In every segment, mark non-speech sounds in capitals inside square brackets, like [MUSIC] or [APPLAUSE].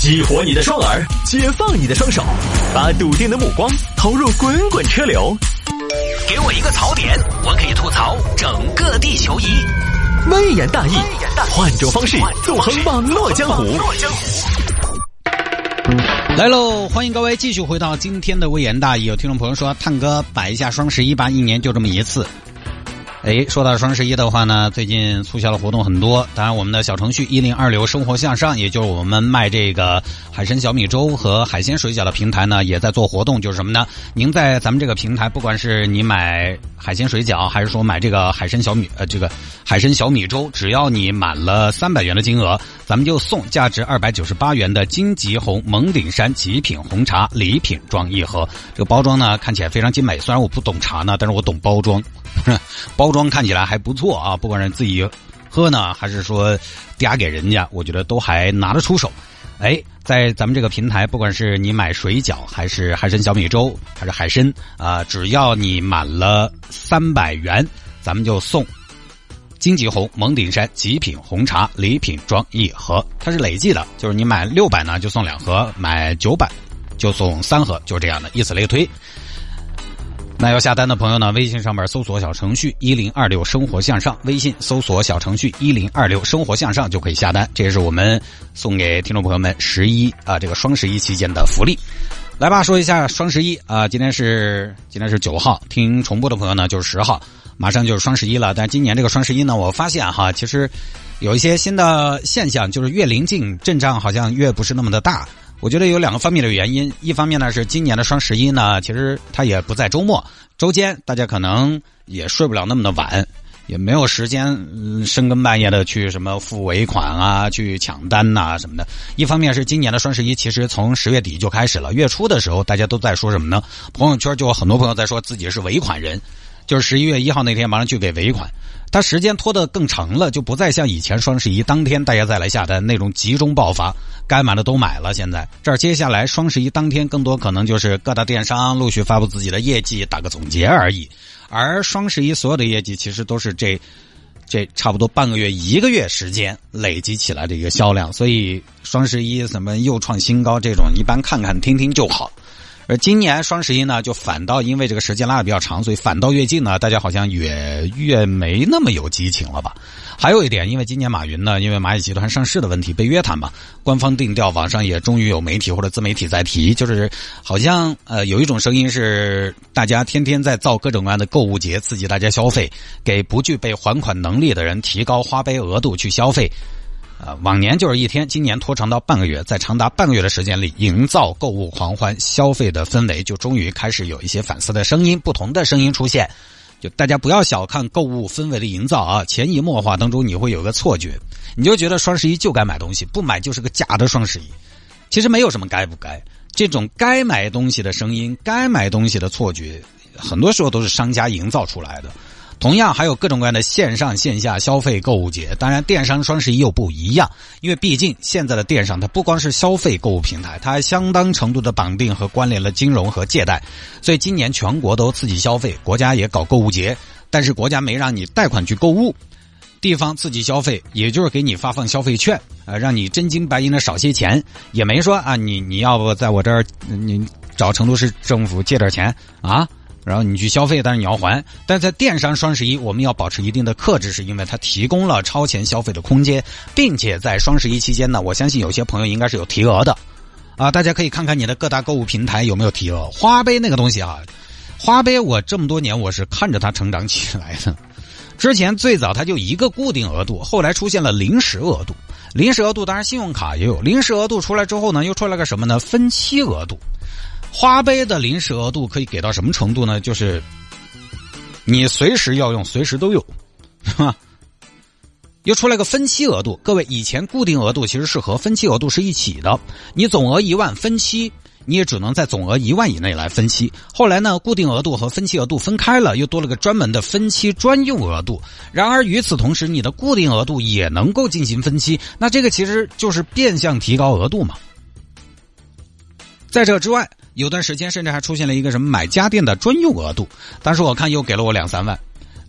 激活你的双耳，解放你的双手，把笃定的目光投入滚滚车流。给我一个槽点，我可以吐槽整个地球仪。微言大义，换种方式纵横网络江湖。来喽！欢迎各位继续回到今天的微言大义。有听众朋友说，探哥摆一下双十一吧，一年就这么一次。哎，说到双十一的话呢，最近促销的活动很多。当然，我们的小程序一零二六生活向上，也就是我们卖这个海参小米粥和海鲜水饺的平台呢，也在做活动。就是什么呢？您在咱们这个平台，不管是你买海鲜水饺，还是说买这个海参小米呃这个海参小米粥，只要你满了三百元的金额，咱们就送价值二百九十八元的金吉红蒙顶山极品红茶礼品装一盒。这个包装呢，看起来非常精美。虽然我不懂茶呢，但是我懂包装。[LAUGHS] 包装看起来还不错啊，不管是自己喝呢，还是说嗲给人家，我觉得都还拿得出手。哎，在咱们这个平台，不管是你买水饺，还是 [LAUGHS] 海参小米粥，还是海参啊，只要你满了三百元，咱们就送金吉红蒙顶山极品红茶礼品装一盒。它是累计的，就是你买六百呢就送两盒，买九百就送三盒，就这样的，以此类推。那要下单的朋友呢？微信上面搜索小程序一零二六生活向上，微信搜索小程序一零二六生活向上就可以下单。这也是我们送给听众朋友们十一啊这个双十一期间的福利。来吧，说一下双十一啊，今天是今天是九号，听重播的朋友呢就是十号，马上就是双十一了。但今年这个双十一呢，我发现哈，其实有一些新的现象，就是越临近阵仗，好像越不是那么的大。我觉得有两个方面的原因，一方面呢是今年的双十一呢，其实它也不在周末，周间大家可能也睡不了那么的晚，也没有时间深更半夜的去什么付尾款啊，去抢单呐什么的。一方面是今年的双十一其实从十月底就开始了，月初的时候大家都在说什么呢？朋友圈就有很多朋友在说自己是尾款人。就是十一月一号那天马上去给尾款，它时间拖得更长了，就不再像以前双十一当天大家再来下单那种集中爆发，该买的都买了。现在这儿接下来双十一当天更多可能就是各大电商陆续发布自己的业绩，打个总结而已。而双十一所有的业绩其实都是这这差不多半个月一个月时间累积起来的一个销量，所以双十一什么又创新高这种，一般看看听听就好。而今年双十一呢，就反倒因为这个时间拉的比较长，所以反倒越近呢，大家好像越越没那么有激情了吧？还有一点，因为今年马云呢，因为蚂蚁集团上市的问题被约谈嘛，官方定调，网上也终于有媒体或者自媒体在提，就是好像呃有一种声音是大家天天在造各种各样的购物节，刺激大家消费，给不具备还款能力的人提高花呗额度去消费。啊，往年就是一天，今年拖长到半个月，在长达半个月的时间里，营造购物狂欢、消费的氛围，就终于开始有一些反思的声音，不同的声音出现。就大家不要小看购物氛围的营造啊，潜移默化当中你会有个错觉，你就觉得双十一就该买东西，不买就是个假的双十一。其实没有什么该不该，这种该买东西的声音、该买东西的错觉，很多时候都是商家营造出来的。同样还有各种各样的线上线下消费购物节，当然电商双十一又不一样，因为毕竟现在的电商它不光是消费购物平台，它还相当程度的绑定和关联了金融和借贷，所以今年全国都刺激消费，国家也搞购物节，但是国家没让你贷款去购物，地方刺激消费，也就是给你发放消费券啊，让你真金白银的少些钱，也没说啊你你要不在我这儿你找成都市政府借点钱啊。然后你去消费，但是你要还。但在电商双十一，我们要保持一定的克制，是因为它提供了超前消费的空间，并且在双十一期间呢，我相信有些朋友应该是有提额的，啊，大家可以看看你的各大购物平台有没有提额。花呗那个东西啊，花呗我这么多年我是看着它成长起来的，之前最早它就一个固定额度，后来出现了临时额度，临时额度当然信用卡也有，临时额度出来之后呢，又出来个什么呢？分期额度。花呗的临时额度可以给到什么程度呢？就是你随时要用，随时都有，[LAUGHS] 是吧？又出来个分期额度。各位，以前固定额度其实是和分期额度是一起的，你总额一万分期，你也只能在总额一万以内来分期。后来呢，固定额度和分期额度分开了，又多了个专门的分期专用额度。然而与此同时，你的固定额度也能够进行分期，那这个其实就是变相提高额度嘛。在这之外。有段时间甚至还出现了一个什么买家电的专用额度，当时我看又给了我两三万，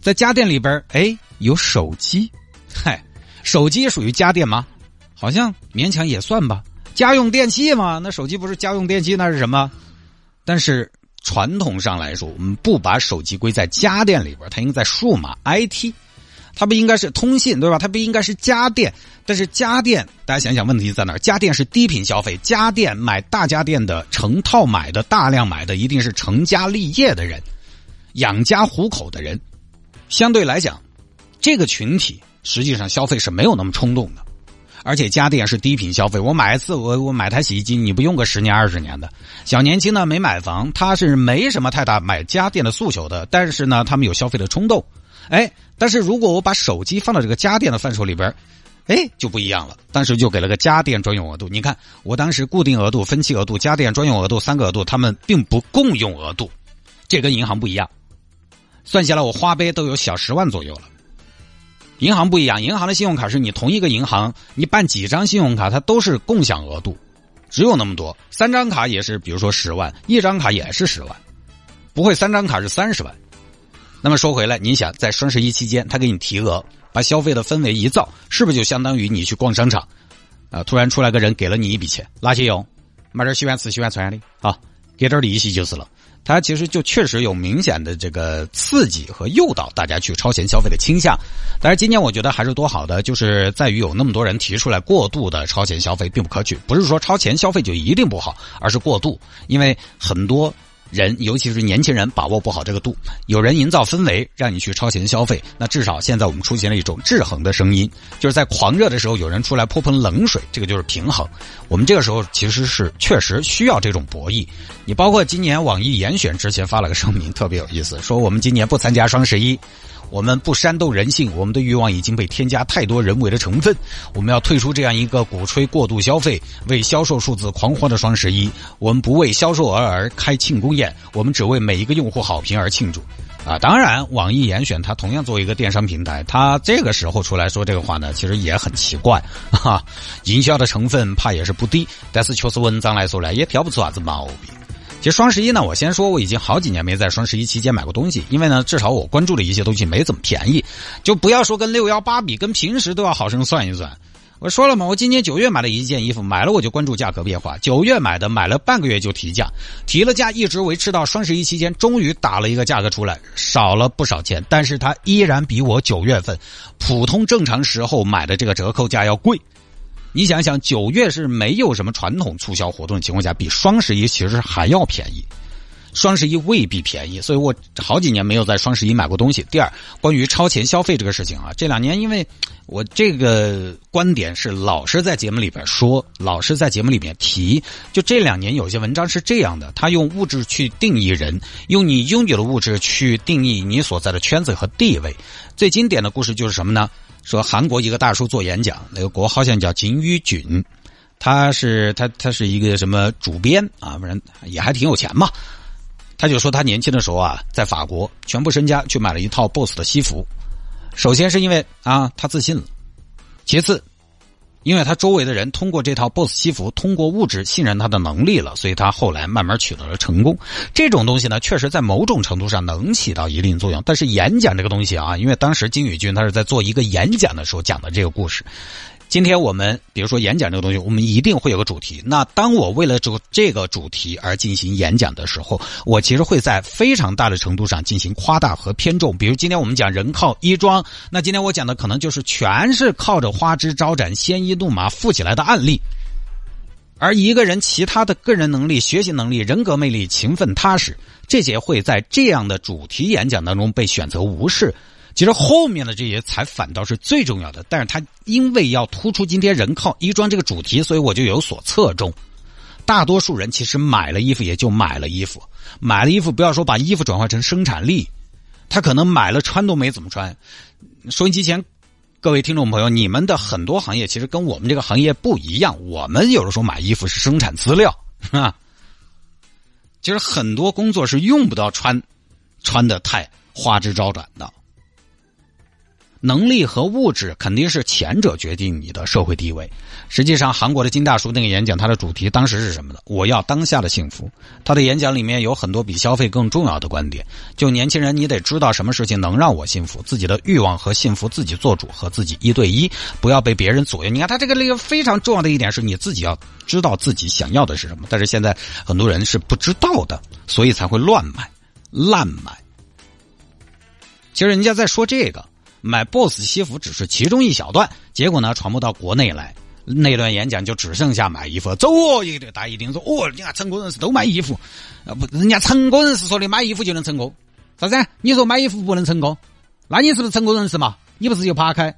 在家电里边哎有手机，嗨，手机属于家电吗？好像勉强也算吧。家用电器嘛，那手机不是家用电器，那是什么？但是传统上来说，我们不把手机归在家电里边，它应该在数码 IT，它不应该是通信，对吧？它不应该是家电。但是家电，大家想想问题在哪？家电是低频消费，家电买大家电的成套买的大量买的，一定是成家立业的人，养家糊口的人。相对来讲，这个群体实际上消费是没有那么冲动的。而且家电是低频消费，我买一次，我我买台洗衣机，你不用个十年二十年的。小年轻呢没买房，他是没什么太大买家电的诉求的，但是呢，他们有消费的冲动。哎，但是如果我把手机放到这个家电的范畴里边，哎，就不一样了。当时就给了个家电专用额度。你看，我当时固定额度、分期额度、家电专用额度三个额度，他们并不共用额度，这跟银行不一样。算下来，我花呗都有小十万左右了。银行不一样，银行的信用卡是你同一个银行，你办几张信用卡，它都是共享额度，只有那么多。三张卡也是，比如说十万，一张卡也是十万，不会三张卡是三十万。那么说回来，你想在双十一期间，他给你提额，把消费的氛围一造，是不是就相当于你去逛商场，啊，突然出来个人给了你一笔钱，拿去用，买点喜欢吃喜欢穿的，啊，给点利息就是了。它其实就确实有明显的这个刺激和诱导大家去超前消费的倾向，但是今年我觉得还是多好的，就是在于有那么多人提出来过度的超前消费并不可取，不是说超前消费就一定不好，而是过度，因为很多。人，尤其是年轻人，把握不好这个度。有人营造氛围，让你去超前消费。那至少现在我们出现了一种制衡的声音，就是在狂热的时候，有人出来泼盆冷水，这个就是平衡。我们这个时候其实是确实需要这种博弈。你包括今年网易严选之前发了个声明，特别有意思，说我们今年不参加双十一。我们不煽动人性，我们的欲望已经被添加太多人为的成分。我们要退出这样一个鼓吹过度消费、为销售数字狂欢的双十一。我们不为销售额而开庆功宴，我们只为每一个用户好评而庆祝。啊，当然，网易严选它同样作为一个电商平台，它这个时候出来说这个话呢，其实也很奇怪哈。营销的成分怕也是不低，但是确实文章来说呢，也挑不出啥子毛病。其实双十一呢，我先说，我已经好几年没在双十一期间买过东西，因为呢，至少我关注的一些东西没怎么便宜，就不要说跟六幺八比，跟平时都要好生算一算。我说了嘛，我今年九月买了一件衣服，买了我就关注价格变化，九月买的，买了半个月就提价，提了价一直维持到双十一期间，终于打了一个价格出来，少了不少钱，但是它依然比我九月份普通正常时候买的这个折扣价要贵。你想想，九月是没有什么传统促销活动的情况下，比双十一其实还要便宜。双十一未必便宜，所以我好几年没有在双十一买过东西。第二，关于超前消费这个事情啊，这两年因为我这个观点是老是在节目里边说，老是在节目里面提。就这两年有些文章是这样的，他用物质去定义人，用你拥有的物质去定义你所在的圈子和地位。最经典的故事就是什么呢？说韩国一个大叔做演讲，那个国好像叫金宇俊，他是他他是一个什么主编啊，不然也还挺有钱嘛。他就说他年轻的时候啊，在法国全部身家去买了一套 BOSS 的西服。首先是因为啊他自信了，其次。因为他周围的人通过这套 BOSS 西服，通过物质信任他的能力了，所以他后来慢慢取得了成功。这种东西呢，确实在某种程度上能起到一定作用。但是演讲这个东西啊，因为当时金宇俊他是在做一个演讲的时候讲的这个故事。今天我们比如说演讲这个东西，我们一定会有个主题。那当我为了这个这个主题而进行演讲的时候，我其实会在非常大的程度上进行夸大和偏重。比如今天我们讲人靠衣装，那今天我讲的可能就是全是靠着花枝招展、鲜衣怒马富起来的案例，而一个人其他的个人能力、学习能力、人格魅力、勤奋踏实，这些会在这样的主题演讲当中被选择无视。其实后面的这些才反倒是最重要的，但是他因为要突出今天人靠衣装这个主题，所以我就有所侧重。大多数人其实买了衣服也就买了衣服，买了衣服不要说把衣服转化成生产力，他可能买了穿都没怎么穿。收音机前各位听众朋友，你们的很多行业其实跟我们这个行业不一样，我们有的时候买衣服是生产资料啊，其实很多工作是用不到穿穿的太花枝招展的。能力和物质肯定是前者决定你的社会地位。实际上，韩国的金大叔那个演讲，他的主题当时是什么呢？我要当下的幸福。他的演讲里面有很多比消费更重要的观点。就年轻人，你得知道什么事情能让我幸福，自己的欲望和幸福自己做主，和自己一对一，不要被别人左右。你看他这个那个非常重要的一点是，你自己要知道自己想要的是什么。但是现在很多人是不知道的，所以才会乱买、滥买。其实人家在说这个。买 BOSS 西服只是其中一小段，结果呢传播到国内来，那段演讲就只剩下买衣服。走哦，一个大一定说哦，你看成功人士都买衣服，啊不，人家成功人士说的买衣服就能成功，啥子？你说买衣服不能成功，那你是不是成功人士嘛？你不是就扒开？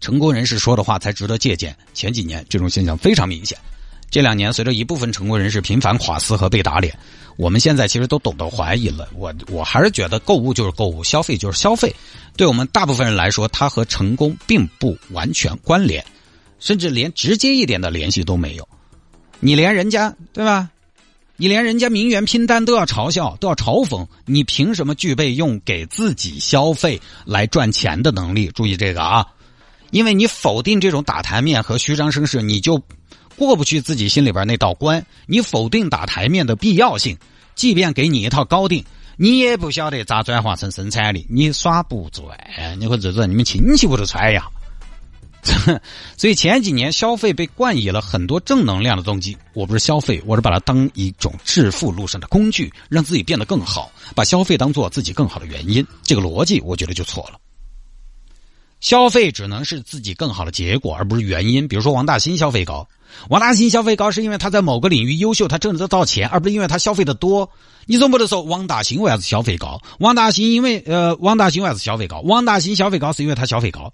成功人士说的话才值得借鉴。前几年这种现象非常明显。这两年，随着一部分成功人士频繁垮丝和被打脸，我们现在其实都懂得怀疑了。我我还是觉得购物就是购物，消费就是消费。对我们大部分人来说，它和成功并不完全关联，甚至连直接一点的联系都没有。你连人家对吧？你连人家名媛拼单都要嘲笑，都要嘲讽，你凭什么具备用给自己消费来赚钱的能力？注意这个啊，因为你否定这种打台面和虚张声势，你就。过不去自己心里边那道关，你否定打台面的必要性，即便给你一套高定，你也不晓得咋转化成生产力，你耍不转，你或者说你们亲戚不都穿呀？[LAUGHS] 所以前几年消费被冠以了很多正能量的动机，我不是消费，我是把它当一种致富路上的工具，让自己变得更好，把消费当做自己更好的原因，这个逻辑我觉得就错了。消费只能是自己更好的结果，而不是原因。比如说王大兴消费高。王大新消费高是因为他在某个领域优秀，他挣得到钱，而不是因为他消费的多。你总不能说王大新为啥子消费高？王大新因为呃，王大新为啥子消费高？王大新消费高是因为他消费高，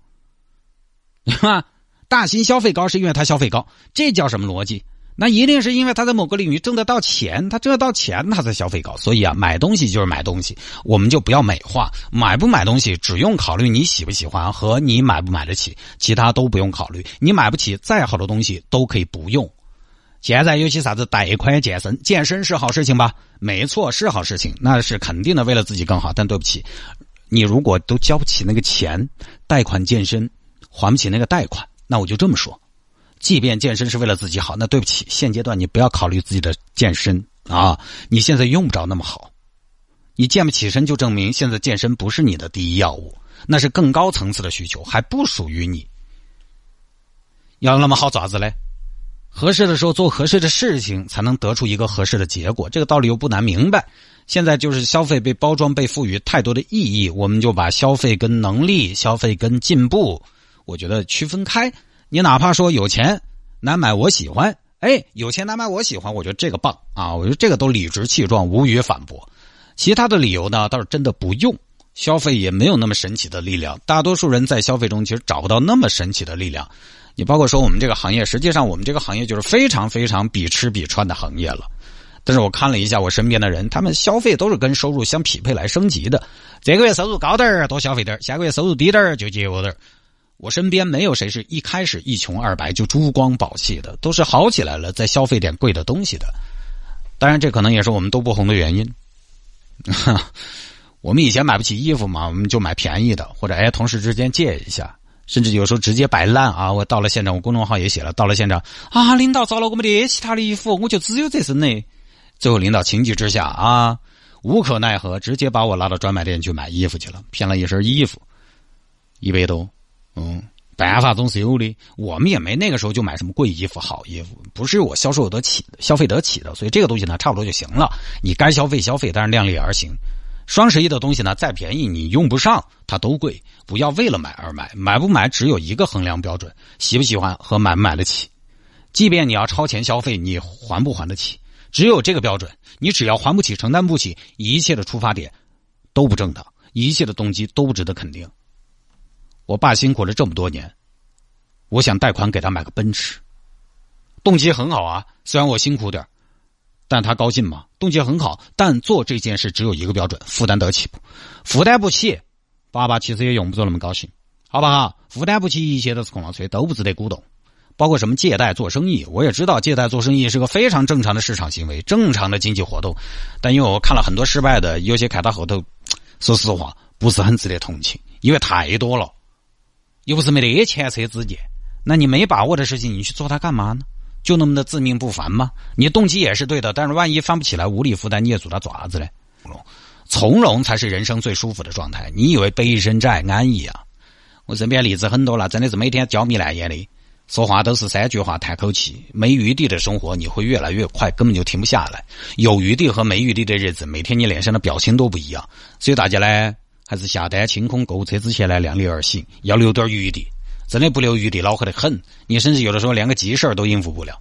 对吧？大兴消费高是因为他消费高，这叫什么逻辑？那一定是因为他在某个领域挣得到钱，他挣得到钱，他才消费高。所以啊，买东西就是买东西，我们就不要美化。买不买东西，只用考虑你喜不喜欢和你买不买得起，其他都不用考虑。你买不起，再好的东西都可以不用。现在有些啥子贷款健身，健身是好事情吧？没错，是好事情，那是肯定的，为了自己更好。但对不起，你如果都交不起那个钱，贷款健身还不起那个贷款，那我就这么说。即便健身是为了自己好，那对不起，现阶段你不要考虑自己的健身啊！你现在用不着那么好，你健不起身就证明现在健身不是你的第一要务，那是更高层次的需求，还不属于你。要那么好爪子嘞？合适的时候做合适的事情，才能得出一个合适的结果。这个道理又不难明白。现在就是消费被包装、被赋予太多的意义，我们就把消费跟能力、消费跟进步，我觉得区分开。你哪怕说有钱难买我喜欢，哎，有钱难买我喜欢，我觉得这个棒啊！我觉得这个都理直气壮，无语反驳。其他的理由呢，倒是真的不用。消费也没有那么神奇的力量，大多数人在消费中其实找不到那么神奇的力量。你包括说我们这个行业，实际上我们这个行业就是非常非常比吃比穿的行业了。但是我看了一下我身边的人，他们消费都是跟收入相匹配来升级的。这个月收入高点儿多消费点儿，下个月收入低点儿就节约点儿。我身边没有谁是一开始一穷二白就珠光宝气的，都是好起来了再消费点贵的东西的。当然，这可能也是我们都不红的原因。[LAUGHS] 我们以前买不起衣服嘛，我们就买便宜的，或者哎，同事之间借一下，甚至有时候直接摆烂啊。我到了现场，我公众号也写了，到了现场啊，领导找了我们的其他的衣服，我就只有这身的。最后领导情急之下啊，无可奈何，直接把我拉到专卖店去买衣服去了，骗了一身衣服，一百多。嗯，办法总是有的。我们也没那个时候就买什么贵衣服、好衣服，不是我销售得起、消费得起的。所以这个东西呢，差不多就行了。你该消费消费，但是量力而行。双十一的东西呢，再便宜你用不上，它都贵。不要为了买而买，买不买只有一个衡量标准：喜不喜欢和买不买得起。即便你要超前消费，你还不还得起？只有这个标准。你只要还不起、承担不起，一切的出发点都不正当，一切的动机都不值得肯定。我爸辛苦了这么多年，我想贷款给他买个奔驰，动机很好啊。虽然我辛苦点但他高兴吗？动机很好，但做这件事只有一个标准：负担得起不？负担不起，爸爸其实也用不着那么高兴，好不好？负担不起，一切都是空了吹，都不值得鼓动。包括什么借贷做生意，我也知道借贷做生意是个非常正常的市场行为，正常的经济活动。但因为我看了很多失败的，有些开到后头，[TSK] 说实话不是很值得同情，因为太多了。又不是没得前车之鉴，那你没把握的事情，你去做它干嘛呢？就那么的自命不凡吗？你动机也是对的，但是万一翻不起来，无力负担，你也做它爪子嘞？从容才是人生最舒服的状态。你以为背一身债安逸啊？我身边例子很多了，真的是每天焦眉烂眼的，说话都是三句话叹口气。没余地的生活，你会越来越快，根本就停不下来。有余地和没余地的日子，每天你脸上的表情都不一样。所以大家呢，还是下单清空购物车之前呢，量力而行，要留点余地。真的不留余地，恼火得很。你甚至有的时候连个急事儿都应付不了。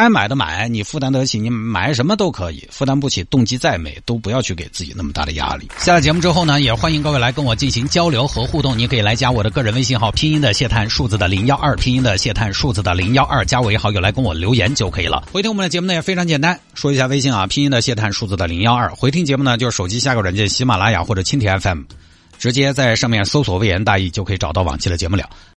该买的买，你负担得起，你买什么都可以；负担不起，动机再美，都不要去给自己那么大的压力。下了节目之后呢，也欢迎各位来跟我进行交流和互动。你可以来加我的个人微信号，拼音的谢探，数字的零幺二，拼音的谢探，数字的零幺二，加我为好友来跟我留言就可以了。回听我们的节目呢也非常简单，说一下微信啊，拼音的谢探，数字的零幺二。回听节目呢，就是手机下个软件喜马拉雅或者蜻蜓 FM，直接在上面搜索“微言大义”就可以找到往期的节目了。